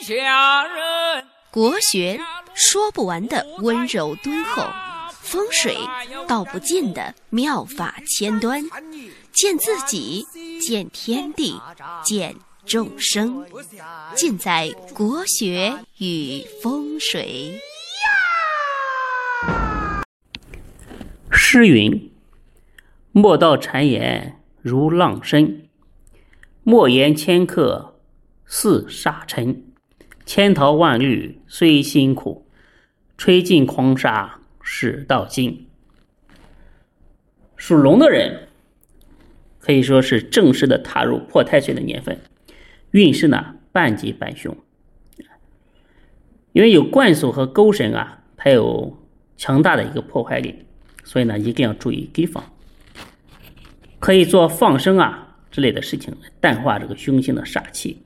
下人。国学说不完的温柔敦厚，风水道不尽的妙法千端，见自己，见天地，见众生，尽在国学与风水。诗云：“莫道谗言如浪声，莫言迁客似沙尘。千淘万滤虽辛苦，吹尽狂沙始到金。”属龙的人可以说是正式的踏入破太岁的年份，运势呢半吉半凶，因为有冠锁和勾神啊，它有强大的一个破坏力。所以呢，一定要注意提防，可以做放生啊之类的事情，淡化这个凶星的煞气。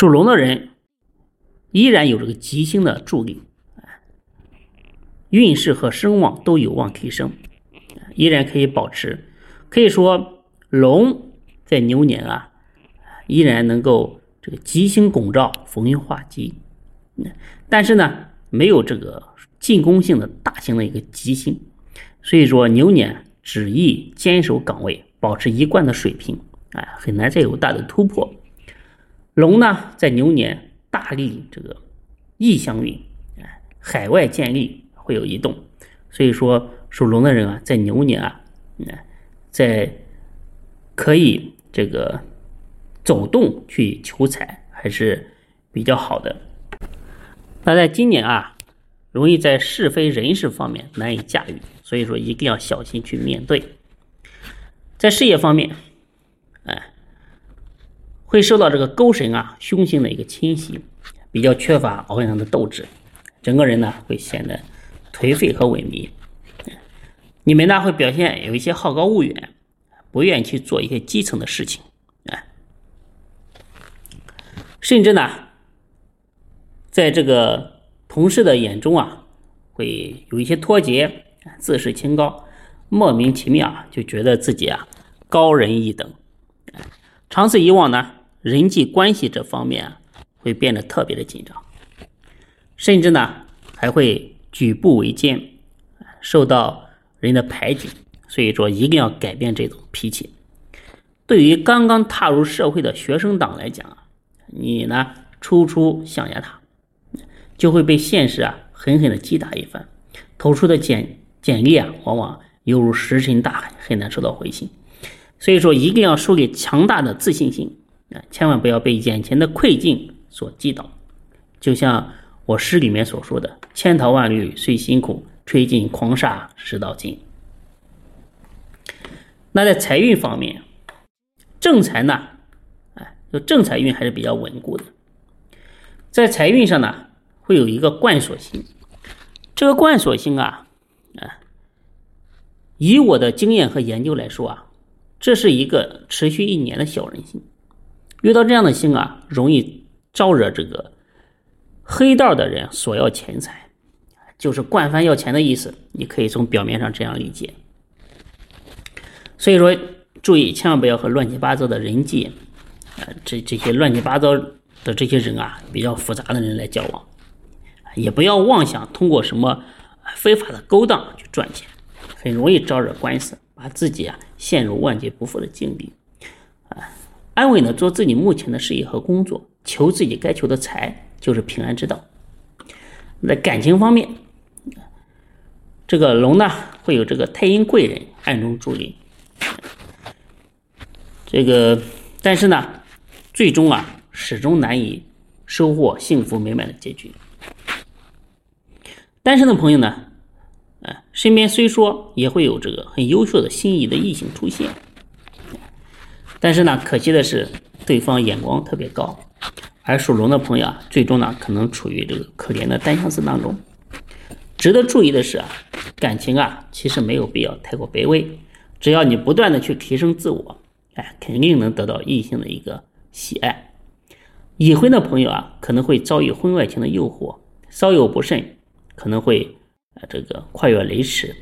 属龙的人依然有这个吉星的助力，运势和声望都有望提升，依然可以保持。可以说，龙在牛年啊，依然能够这个吉星拱照，逢凶化吉。但是呢，没有这个。进攻性的大型的一个吉星，所以说牛年只宜坚守岗位，保持一贯的水平，哎，很难再有大的突破。龙呢，在牛年大力这个异乡运，哎，海外建立会有移动，所以说属龙的人啊，在牛年啊，在可以这个走动去求财还是比较好的。那在今年啊。容易在是非人事方面难以驾驭，所以说一定要小心去面对。在事业方面，会受到这个勾神啊凶星的一个侵袭，比较缺乏昂扬的斗志，整个人呢会显得颓废和萎靡。你们呢会表现有一些好高骛远，不愿去做一些基层的事情，啊，甚至呢，在这个。同事的眼中啊，会有一些脱节，自视清高，莫名其妙啊，就觉得自己啊高人一等。长此以往呢，人际关系这方面会变得特别的紧张，甚至呢还会举步维艰，受到人的排挤。所以说，一定要改变这种脾气。对于刚刚踏入社会的学生党来讲啊，你呢处处象牙塔。就会被现实啊狠狠的击打一番，投出的简简历啊，往往犹如石沉大海，很难收到回信。所以说，一定要树立强大的自信心啊，千万不要被眼前的困境所击倒。就像我诗里面所说的：“千淘万虑虽辛苦，吹尽狂沙始到金。”那在财运方面，正财呢，哎，就正财运还是比较稳固的。在财运上呢。会有一个贯锁星，这个贯锁星啊，啊，以我的经验和研究来说啊，这是一个持续一年的小人星。遇到这样的星啊，容易招惹这个黑道的人索要钱财，就是惯犯要钱的意思。你可以从表面上这样理解。所以说，注意千万不要和乱七八糟的人际，啊，这这些乱七八糟的这些人啊，比较复杂的人来交往。也不要妄想通过什么非法的勾当去赚钱，很容易招惹官司，把自己啊陷入万劫不复的境地。安稳的做自己目前的事业和工作，求自己该求的财，就是平安之道。在感情方面，这个龙呢会有这个太阴贵人暗中助力，这个但是呢，最终啊始终难以收获幸福美满的结局。单身的朋友呢，啊，身边虽说也会有这个很优秀的心仪的异性出现，但是呢，可惜的是对方眼光特别高，而属龙的朋友啊，最终呢可能处于这个可怜的单相思当中。值得注意的是啊，感情啊其实没有必要太过卑微，只要你不断的去提升自我，哎，肯定能得到异性的一个喜爱。已婚的朋友啊，可能会遭遇婚外情的诱惑，稍有不慎。可能会啊，这个跨越雷池，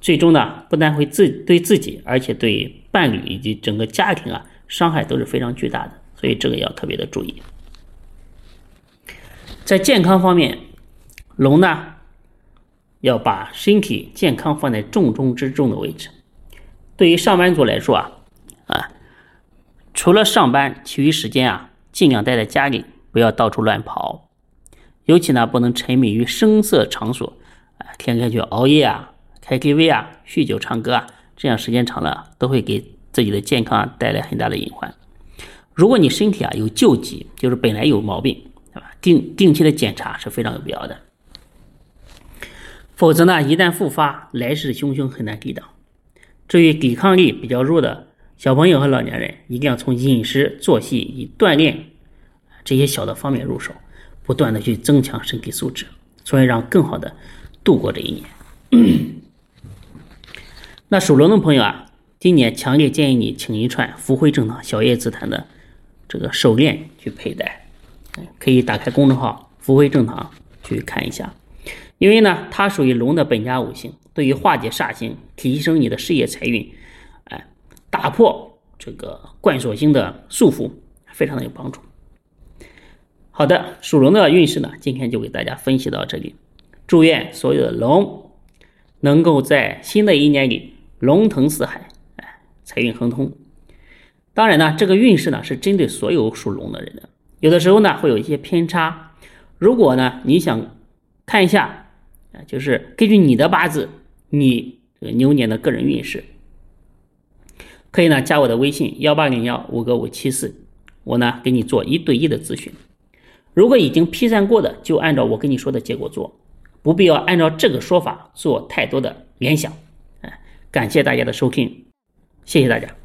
最终呢，不但会自对自己，而且对伴侣以及整个家庭啊，伤害都是非常巨大的。所以这个要特别的注意。在健康方面，龙呢要把身体健康放在重中之重的位置。对于上班族来说啊，啊，除了上班，其余时间啊，尽量待在家里，不要到处乱跑。尤其呢，不能沉迷于声色场所，啊，天天去熬夜啊，开 KTV 啊，酗酒唱歌啊，这样时间长了，都会给自己的健康带来很大的隐患。如果你身体啊有旧疾，就是本来有毛病，对吧？定定期的检查是非常有必要的。否则呢，一旦复发，来势汹汹，很难抵挡。至于抵抗力比较弱的小朋友和老年人，一定要从饮食、作息以锻炼这些小的方面入手。不断的去增强身体素质，从而让更好的度过这一年。那属龙的朋友啊，今年强烈建议你请一串福慧正堂小叶紫檀的这个手链去佩戴，可以打开公众号“福慧正堂”去看一下。因为呢，它属于龙的本家五行，对于化解煞星、提升你的事业财运，哎，打破这个贯锁星的束缚，非常的有帮助。好的，属龙的运势呢，今天就给大家分析到这里。祝愿所有的龙能够在新的一年里龙腾四海，哎，财运亨通。当然呢，这个运势呢是针对所有属龙的人的，有的时候呢会有一些偏差。如果呢你想看一下，啊，就是根据你的八字，你这个牛年的个人运势，可以呢加我的微信幺八零幺五个五七四，我呢给你做一对一的咨询。如果已经批算过的，就按照我跟你说的结果做，不必要按照这个说法做太多的联想。感谢大家的收听，谢谢大家。